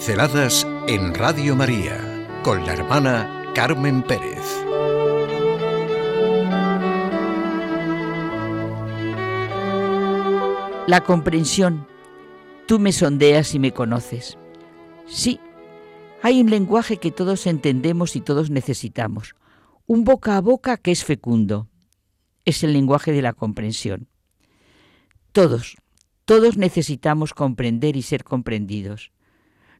Pinceladas en Radio María con la hermana Carmen Pérez. La comprensión. Tú me sondeas y me conoces. Sí, hay un lenguaje que todos entendemos y todos necesitamos. Un boca a boca que es fecundo. Es el lenguaje de la comprensión. Todos, todos necesitamos comprender y ser comprendidos.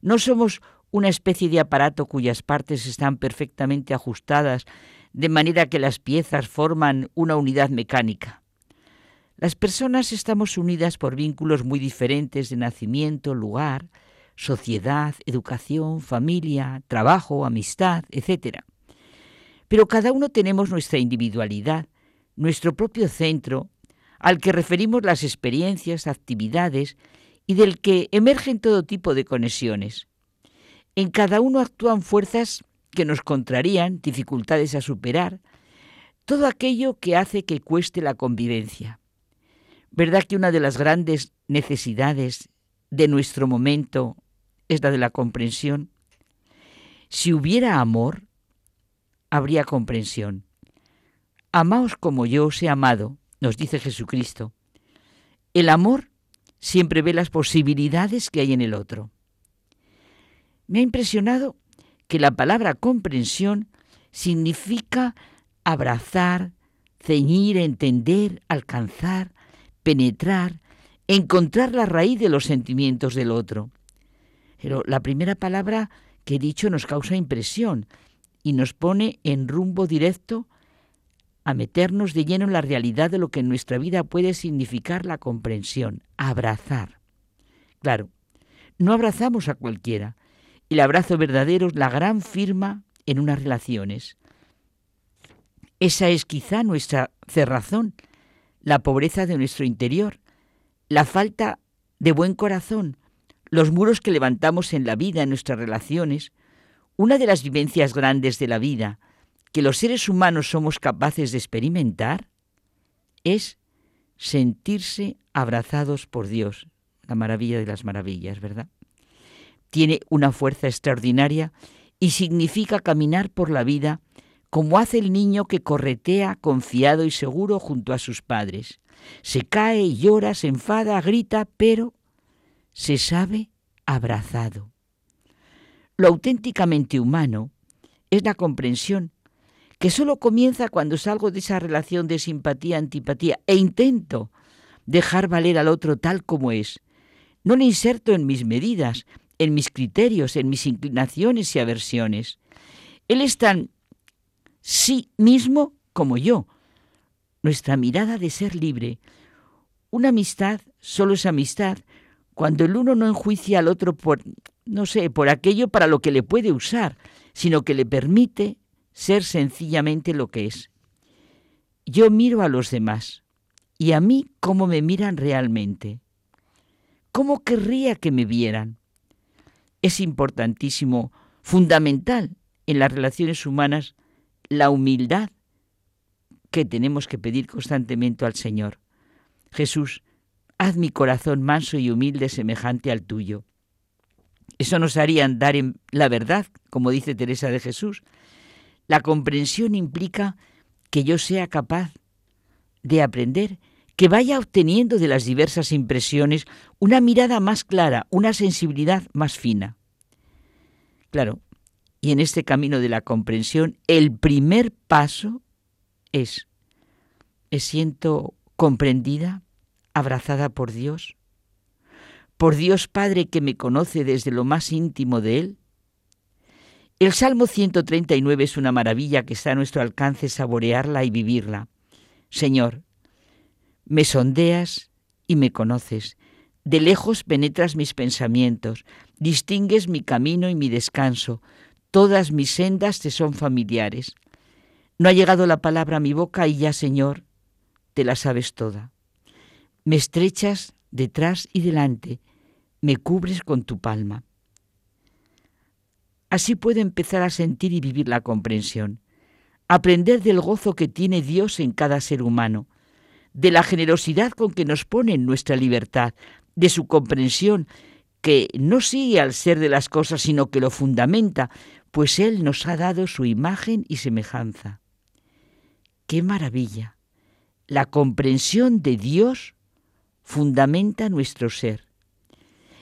No somos una especie de aparato cuyas partes están perfectamente ajustadas de manera que las piezas forman una unidad mecánica. Las personas estamos unidas por vínculos muy diferentes de nacimiento, lugar, sociedad, educación, familia, trabajo, amistad, etc. Pero cada uno tenemos nuestra individualidad, nuestro propio centro, al que referimos las experiencias, actividades y del que emergen todo tipo de conexiones. En cada uno actúan fuerzas que nos contrarían, dificultades a superar, todo aquello que hace que cueste la convivencia. ¿Verdad que una de las grandes necesidades de nuestro momento es la de la comprensión? Si hubiera amor, habría comprensión. Amaos como yo os he amado, nos dice Jesucristo. El amor siempre ve las posibilidades que hay en el otro. Me ha impresionado que la palabra comprensión significa abrazar, ceñir, entender, alcanzar, penetrar, encontrar la raíz de los sentimientos del otro. Pero la primera palabra que he dicho nos causa impresión y nos pone en rumbo directo a meternos de lleno en la realidad de lo que en nuestra vida puede significar la comprensión, abrazar. Claro, no abrazamos a cualquiera. El abrazo verdadero es la gran firma en unas relaciones. Esa es quizá nuestra cerrazón, la pobreza de nuestro interior, la falta de buen corazón, los muros que levantamos en la vida, en nuestras relaciones, una de las vivencias grandes de la vida, que los seres humanos somos capaces de experimentar es sentirse abrazados por Dios, la maravilla de las maravillas, ¿verdad? Tiene una fuerza extraordinaria y significa caminar por la vida como hace el niño que corretea confiado y seguro junto a sus padres. Se cae, llora, se enfada, grita, pero se sabe abrazado. Lo auténticamente humano es la comprensión que solo comienza cuando salgo de esa relación de simpatía-antipatía e intento dejar valer al otro tal como es. No le inserto en mis medidas, en mis criterios, en mis inclinaciones y aversiones. Él es tan sí mismo como yo. Nuestra mirada de ser libre. Una amistad solo es amistad cuando el uno no enjuicia al otro por, no sé, por aquello para lo que le puede usar, sino que le permite ser sencillamente lo que es. Yo miro a los demás y a mí cómo me miran realmente. ¿Cómo querría que me vieran? Es importantísimo, fundamental en las relaciones humanas, la humildad que tenemos que pedir constantemente al Señor. Jesús, haz mi corazón manso y humilde semejante al tuyo. Eso nos haría andar en la verdad, como dice Teresa de Jesús, la comprensión implica que yo sea capaz de aprender, que vaya obteniendo de las diversas impresiones una mirada más clara, una sensibilidad más fina. Claro, y en este camino de la comprensión, el primer paso es, ¿me siento comprendida, abrazada por Dios? ¿Por Dios Padre que me conoce desde lo más íntimo de Él? El Salmo 139 es una maravilla que está a nuestro alcance saborearla y vivirla. Señor, me sondeas y me conoces. De lejos penetras mis pensamientos, distingues mi camino y mi descanso. Todas mis sendas te son familiares. No ha llegado la palabra a mi boca y ya, Señor, te la sabes toda. Me estrechas detrás y delante, me cubres con tu palma. Así puedo empezar a sentir y vivir la comprensión, aprender del gozo que tiene Dios en cada ser humano, de la generosidad con que nos pone en nuestra libertad, de su comprensión que no sigue al ser de las cosas, sino que lo fundamenta, pues Él nos ha dado su imagen y semejanza. ¡Qué maravilla! La comprensión de Dios fundamenta nuestro ser.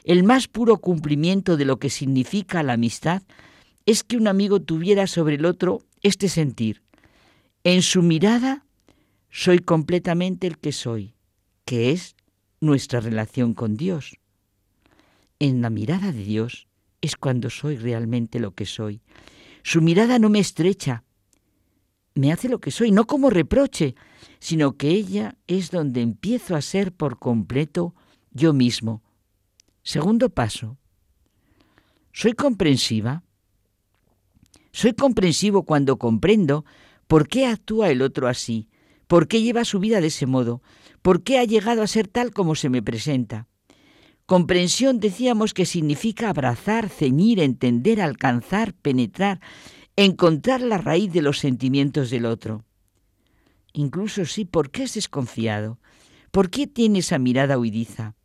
El más puro cumplimiento de lo que significa la amistad es que un amigo tuviera sobre el otro este sentir. En su mirada soy completamente el que soy, que es nuestra relación con Dios. En la mirada de Dios es cuando soy realmente lo que soy. Su mirada no me estrecha, me hace lo que soy, no como reproche, sino que ella es donde empiezo a ser por completo yo mismo. Segundo paso, soy comprensiva. Soy comprensivo cuando comprendo por qué actúa el otro así, por qué lleva su vida de ese modo, por qué ha llegado a ser tal como se me presenta. Comprensión decíamos que significa abrazar, ceñir, entender, alcanzar, penetrar, encontrar la raíz de los sentimientos del otro. Incluso sí, ¿por qué es desconfiado? ¿Por qué tiene esa mirada huidiza?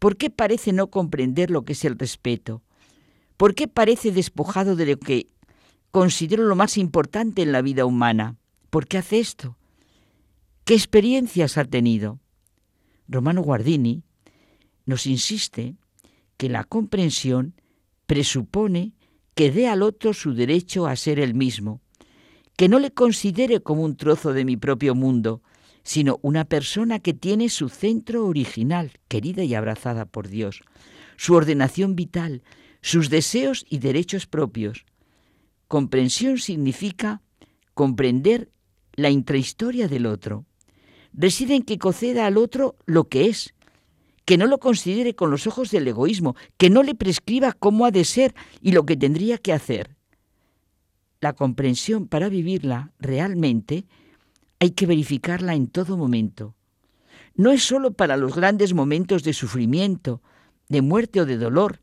¿Por qué parece no comprender lo que es el respeto? ¿Por qué parece despojado de lo que considero lo más importante en la vida humana? ¿Por qué hace esto? ¿Qué experiencias ha tenido? Romano Guardini nos insiste que la comprensión presupone que dé al otro su derecho a ser el mismo, que no le considere como un trozo de mi propio mundo, sino una persona que tiene su centro original, querida y abrazada por Dios, su ordenación vital, sus deseos y derechos propios. Comprensión significa comprender la intrahistoria del otro. Reside en que conceda al otro lo que es, que no lo considere con los ojos del egoísmo, que no le prescriba cómo ha de ser y lo que tendría que hacer. La comprensión para vivirla realmente hay que verificarla en todo momento. No es sólo para los grandes momentos de sufrimiento, de muerte o de dolor,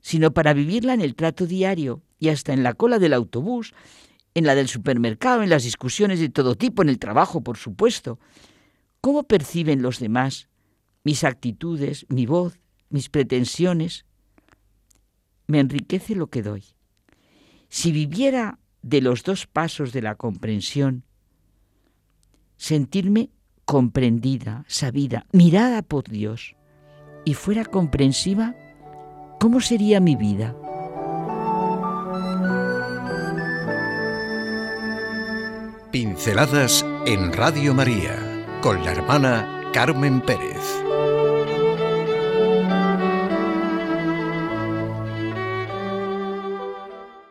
sino para vivirla en el trato diario y hasta en la cola del autobús, en la del supermercado, en las discusiones de todo tipo, en el trabajo, por supuesto. ¿Cómo perciben los demás mis actitudes, mi voz, mis pretensiones, me enriquece lo que doy. Si viviera de los dos pasos de la comprensión, sentirme comprendida, sabida, mirada por Dios, y fuera comprensiva, ¿cómo sería mi vida? Pinceladas en Radio María con la hermana Carmen Pérez.